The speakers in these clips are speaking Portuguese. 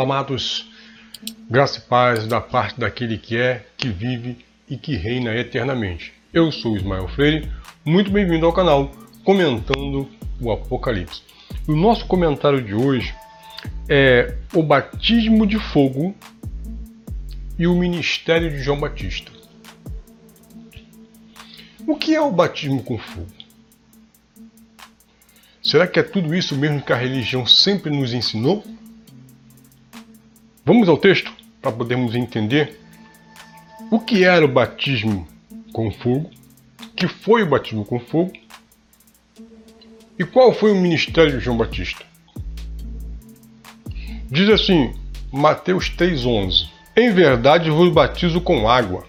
Amados. Graça e paz da parte daquele que é, que vive e que reina eternamente. Eu sou Ismael Freire, muito bem-vindo ao canal Comentando o Apocalipse. O nosso comentário de hoje é o batismo de fogo e o ministério de João Batista. O que é o batismo com fogo? Será que é tudo isso mesmo que a religião sempre nos ensinou? Vamos ao texto para podermos entender o que era o batismo com fogo, que foi o batismo com fogo e qual foi o ministério de João Batista. Diz assim, Mateus 3,11: Em verdade vos batizo com água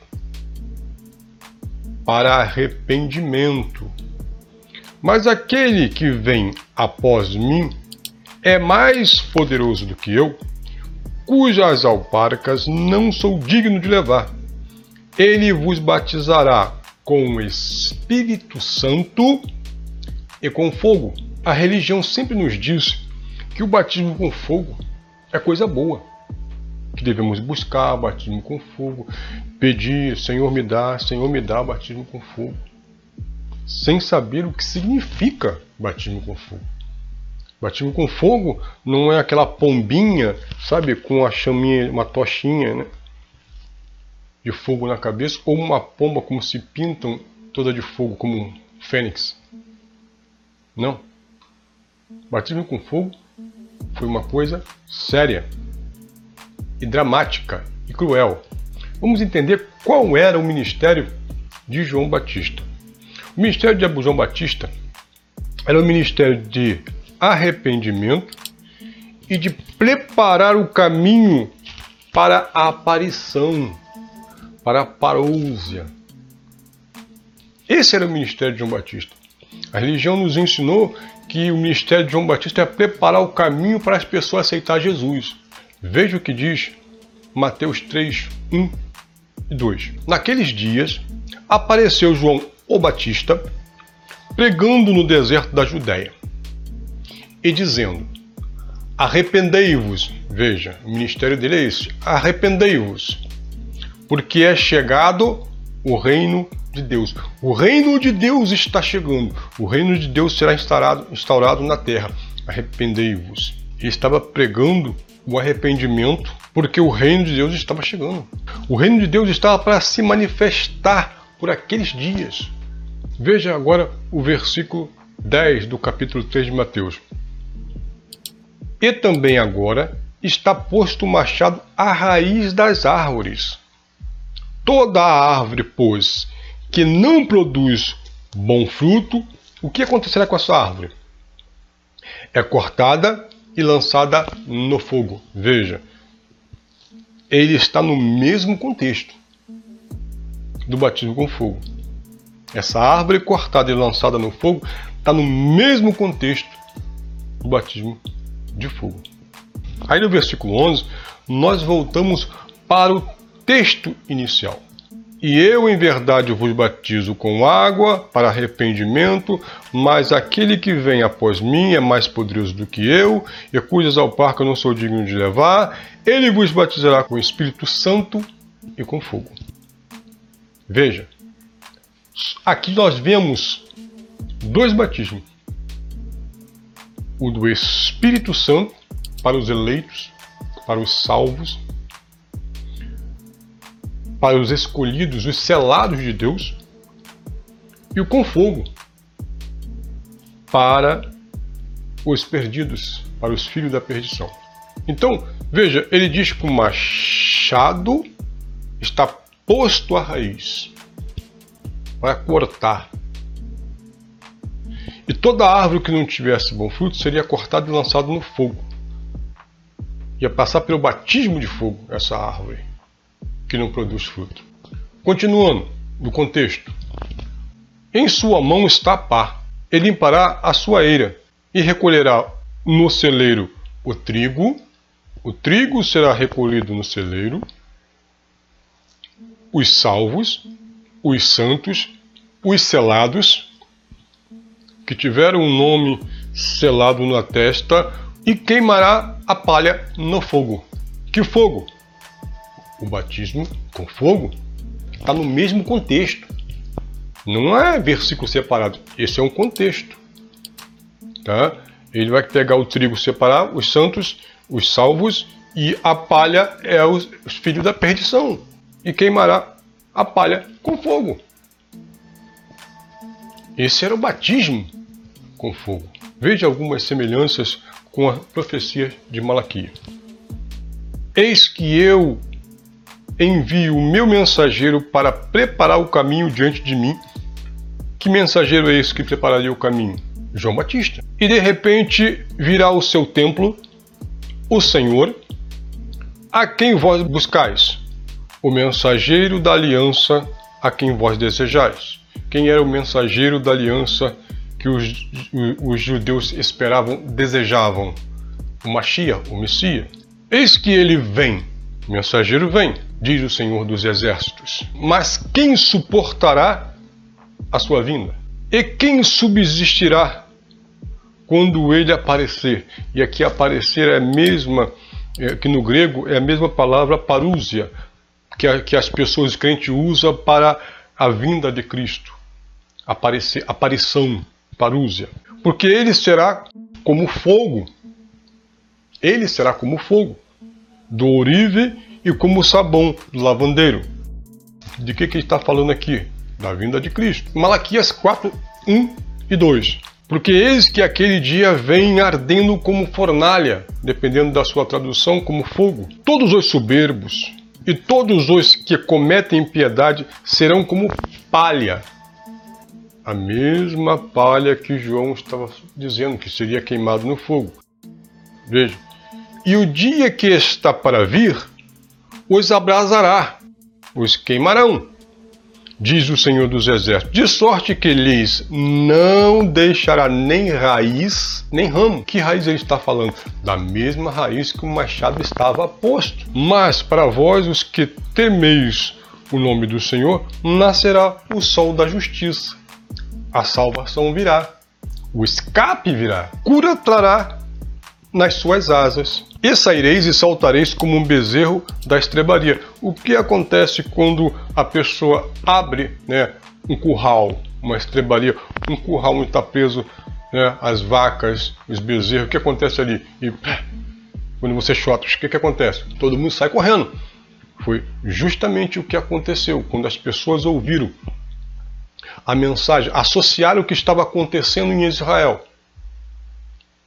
para arrependimento. Mas aquele que vem após mim é mais poderoso do que eu cujas alparcas não sou digno de levar. Ele vos batizará com o Espírito Santo e com fogo. A religião sempre nos diz que o batismo com fogo é coisa boa, que devemos buscar batismo com fogo, pedir, Senhor me dá, Senhor me dá batismo com fogo, sem saber o que significa batismo com fogo. Batismo com fogo não é aquela pombinha, sabe, com a chaminha, uma tochinha, né? De fogo na cabeça, ou uma pomba como se pintam toda de fogo, como um fênix. Não. Batismo com fogo foi uma coisa séria e dramática e cruel. Vamos entender qual era o ministério de João Batista. O ministério de João Batista era o ministério de arrependimento e de preparar o caminho para a aparição, para a parousia. Esse era o ministério de João Batista. A religião nos ensinou que o ministério de João Batista é preparar o caminho para as pessoas aceitar Jesus. Veja o que diz Mateus 3, 1 e 2. Naqueles dias apareceu João o Batista pregando no deserto da Judéia e dizendo: Arrependei-vos. Veja, o ministério dele é esse: arrependei-vos, porque é chegado o reino de Deus. O reino de Deus está chegando. O reino de Deus será instaurado, instaurado na terra. Arrependei-vos. Ele estava pregando o arrependimento porque o reino de Deus estava chegando. O reino de Deus estava para se manifestar por aqueles dias. Veja agora o versículo 10 do capítulo 3 de Mateus. E também agora está posto o machado à raiz das árvores. Toda árvore, pois, que não produz bom fruto, o que acontecerá com essa árvore? É cortada e lançada no fogo. Veja, ele está no mesmo contexto do batismo com fogo. Essa árvore cortada e lançada no fogo está no mesmo contexto do batismo de fogo. Aí no versículo 11, nós voltamos para o texto inicial. E eu, em verdade, vos batizo com água para arrependimento, mas aquele que vem após mim é mais poderoso do que eu, e cujas ao parque eu não sou digno de levar. Ele vos batizará com o Espírito Santo e com fogo. Veja, aqui nós vemos dois batismos o do Espírito Santo para os eleitos, para os salvos, para os escolhidos, os selados de Deus, e o com fogo para os perdidos, para os filhos da perdição. Então, veja, ele diz que o machado está posto à raiz para cortar, e toda árvore que não tivesse bom fruto seria cortada e lançada no fogo. Ia passar pelo batismo de fogo essa árvore que não produz fruto. Continuando no contexto. Em sua mão está a pá. Ele limpará a sua eira e recolherá no celeiro o trigo. O trigo será recolhido no celeiro. Os salvos, os santos, os selados que tiver um nome selado na testa, e queimará a palha no fogo. Que fogo? O batismo com fogo está no mesmo contexto. Não é versículo separado. Esse é um contexto. Tá? Ele vai pegar o trigo, separar os santos, os salvos, e a palha é os filhos da perdição. E queimará a palha com fogo. Esse era o batismo com fogo. Veja algumas semelhanças com a profecia de Malaquias. Eis que eu envio o meu mensageiro para preparar o caminho diante de mim. Que mensageiro é esse que prepararia o caminho? João Batista. E de repente virá o seu templo, o Senhor, a quem vós buscais? O mensageiro da aliança a quem vós desejais. Quem era o mensageiro da aliança que os, os judeus esperavam, desejavam. O Machia, o Messias. Eis que ele vem, o mensageiro vem, diz o Senhor dos Exércitos. Mas quem suportará a sua vinda? E quem subsistirá quando ele aparecer? E aqui aparecer é a mesma, é, que no grego é a mesma palavra parúzia, que, a, que as pessoas crentes usam para a vinda de Cristo. Aparecer, aparição parúzia. Porque ele será como fogo. Ele será como fogo do orive e como sabão do lavandeiro. De que, que ele está falando aqui? Da vinda de Cristo. Malaquias 4, 1 e 2. Porque eis que aquele dia vem ardendo como fornalha, dependendo da sua tradução, como fogo. Todos os soberbos e todos os que cometem impiedade serão como palha a mesma palha que João estava dizendo que seria queimado no fogo. Veja. E o dia que está para vir, os abrasará, os queimarão, diz o Senhor dos Exércitos, de sorte que lhes não deixará nem raiz, nem ramo. Que raiz ele está falando? Da mesma raiz que o machado estava posto. Mas para vós, os que temeis o nome do Senhor, nascerá o sol da justiça a salvação virá, o escape virá, cura trará nas suas asas. E saireis e saltareis como um bezerro da estrebaria. O que acontece quando a pessoa abre né, um curral, uma estrebaria, um curral onde está preso né, as vacas, os bezerros, o que acontece ali? E quando você chota, o que, que acontece? Todo mundo sai correndo. Foi justamente o que aconteceu quando as pessoas ouviram a mensagem, associar o que estava acontecendo em Israel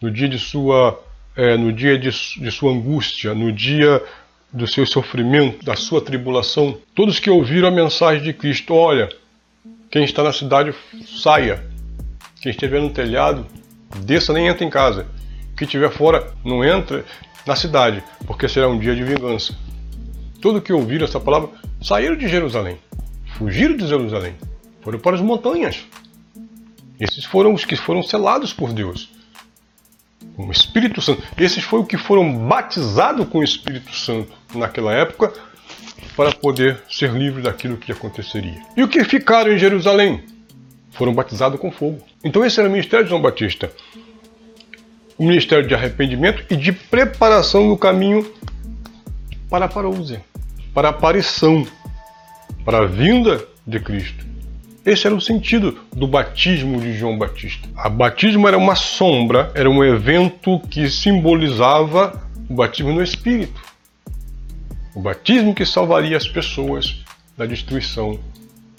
no dia de sua, é, no dia de, de sua angústia, no dia do seu sofrimento, da sua tribulação. Todos que ouviram a mensagem de Cristo, olha, quem está na cidade saia, quem estiver no telhado desça nem entra em casa, quem estiver fora não entra na cidade, porque será um dia de vingança. Todos que ouviram essa palavra saíram de Jerusalém, fugiram de Jerusalém foram para as montanhas. Esses foram os que foram selados por Deus. O Espírito Santo. Esses foram os que foram batizados com o Espírito Santo naquela época para poder ser livres daquilo que aconteceria. E o que ficaram em Jerusalém? Foram batizados com fogo. Então esse era o ministério de João Batista. O ministério de arrependimento e de preparação do caminho para a parousia, para a aparição, para a vinda de Cristo. Esse era o sentido do batismo de João Batista. O batismo era uma sombra, era um evento que simbolizava o batismo no Espírito. O batismo que salvaria as pessoas da destruição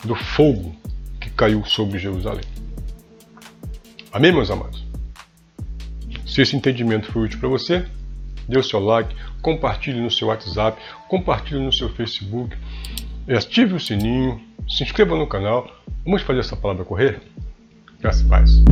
do fogo que caiu sobre Jerusalém. Amém, meus amados? Se esse entendimento foi útil para você, dê o seu like, compartilhe no seu WhatsApp, compartilhe no seu Facebook, ative o sininho, se inscreva no canal Vamos fazer essa palavra correr? Graças e paz.